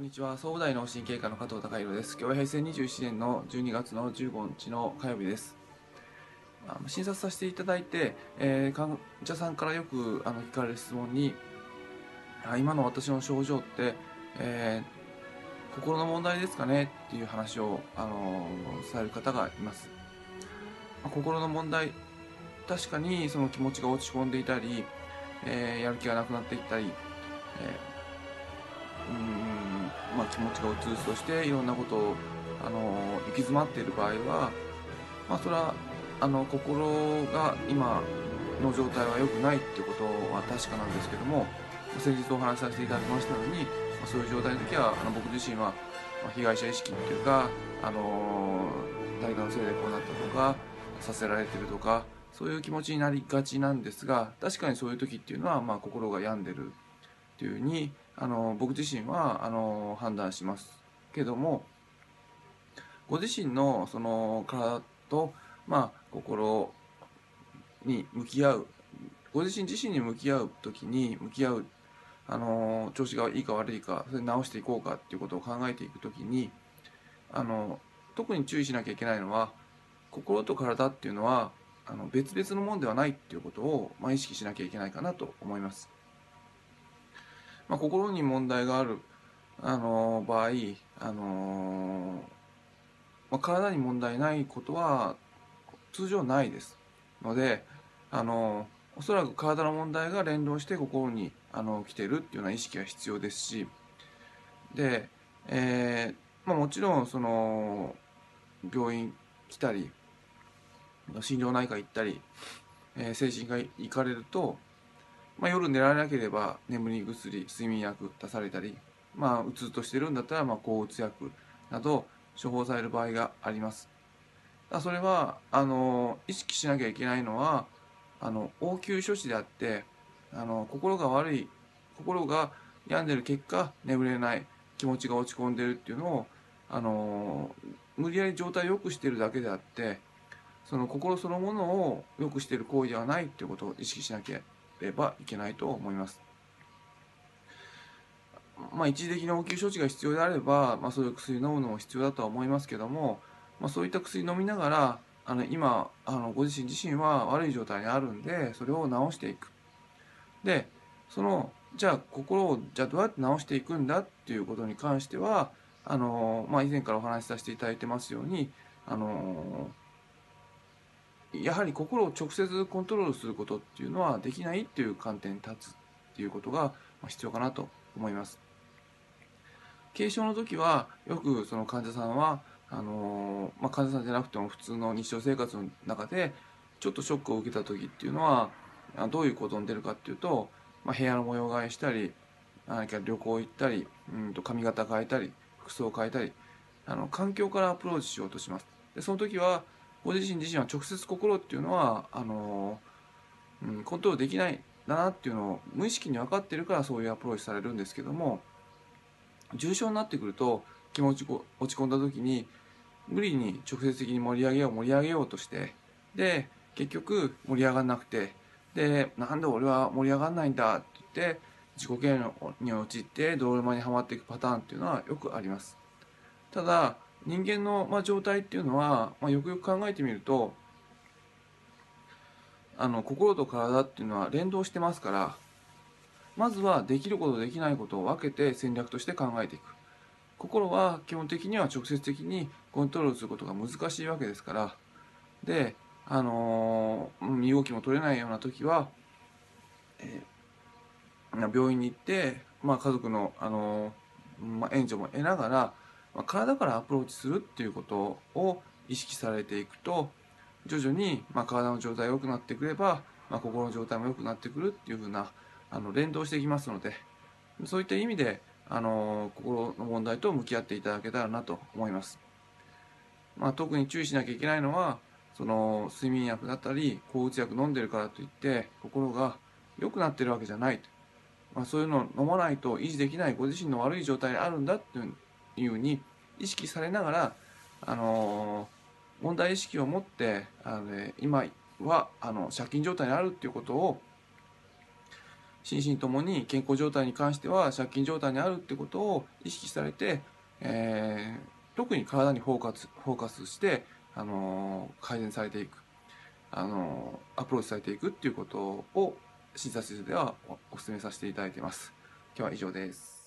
こんにちは。総武大脳神経科の加藤孝弘です。今日は平成27年の12月の15日の火曜日です。診察させていただいて、えー患者さんからよくあの聞かれる質問にあ今の私の症状って、えー心の問題ですかね？っていう話を、あのされる方がいます、まあ心の問題確かにその気持ちが落ち込んでいたり、えーやる気がなくなっていったり、えーうんまあ、気持ちがうつうつとしていろんなことを、あの行き詰まっている場合は、まあ、それはあの心が今の状態は良くないってことは確かなんですけども先日お話しさせていただきましたように、まそういう状態の時はあの僕自身は、ま被害者意識っていうか、あの誰かのせいでこうなったとかさせられてるとかそういう気持ちになりがちなんですが確かにそういう時っていうのは、まあ、心が病んでるっていうふうにあの僕自身はあの判断しますけどもご自身のその体と、まあ、心に向き合うご自身自身に向き合う時に向き合うあの調子がいいか悪いかそれ直していこうかっていうことを考えていく時にあの特に注意しなきゃいけないのは心と体っていうのはあの別々のものではないっていうことを、まあ、意識しなきゃいけないかなと思います。まあ、心に問題があるあの場合あの、まあ、体に問題ないことは通常ないです。のであのおそらく体の問題が連動して心にあの来てるっていうような意識が必要ですしで、えーまあ、もちろんその病院来たり心療内科行ったり、えー精神科行かれると、まあ、夜寝られなければ眠り薬睡眠薬出されたり、まあ、うつうとしてるんだったら、まあ、抗うつ薬など処方される場合があります。だそれはあの意識しなきゃいけないのはあの応急処置であってあの心が悪い心が病んでる結果眠れない気持ちが落ち込んでるっていうのをあの無理やり状態を良くしてるだけであってその心そのものを良くしてる行為ではないっていうことを意識しなければいけないと思います。まあ、一時的な応急処置が必要であれば、まあ、そういう薬飲むのも必要だとは思いますけども、まあ、そういった薬飲みながらあの今あのご自身自身は悪い状態にあるんでそれを治していく。でそのじゃあ心をじゃあどうやって治していくんだっていうことに関してはあの、まあ、以前からお話しさせていただいてますようにあのやはり心を直接コントロールすることっていうのはできないっていう観点に立つっていうことが必要かなと思います。軽症の時はよくその患者さんはあのまあ、患者さんじゃなくても普通の日常生活の中でちょっとショックを受けた時っていうのはどういうことに出るかっていうと、まあ、部屋の模様替えしたり何か旅行行ったりうんと髪型変えたり服装変えたりあの環境からアプローチしようとします。でその時はご自身自身は直接心っていうのはあの、うん、コントロールできないだなっていうのを無意識に分かってるからそういうアプローチされるんですけども重症になってくると気持ち落ち込んだ時に無理に直接的に盛り上げよう盛り上げようとしてで結局盛り上がらなくてでなんで俺は盛り上がらないんだって言って自己嫌悪に陥って泥沼にはまっていくパターンっていうのはよくあります。ただ人間の、まあ、状態っていうのは、まあ、よくよく考えてみるとあの心と体っていうのは連動してますからまずはできることできないことを分けて戦略として考えていく。心は基本的には直接的にコントロールすることが難しいわけですからであのー身動きも取れないような時は、えー病院に行って、まあ、家族の、あのーまあ、援助も得ながら、まあ、体からアプローチするっていうことを意識されていくと徐々に、まあ、体の状態が良くなってくれば、まあ、心の状態も良くなってくるっていうふうなあの連動していきますのでそういった意味であの心の問題と向き合っていただけたらなと思います。まあ、特に注意しなきゃいけないのはその睡眠薬だったり抗うつ薬飲んでるからといって心が良くなってるわけじゃない、まあ、そういうのを飲まないと維持できないご自身の悪い状態にあるんだっていうふうに意識されながら、あの問題意識を持ってあの、ね、今はあの借金状態にあるっていうことを心身ともに健康状態に関しては借金状態にあるってことを意識されて、えー、特に体にフォーカスフォーカスして、あのー、改善されていく、あのー、アプローチされていくっていうことを診察室ではお勧めさせていただいてます。今日は以上です。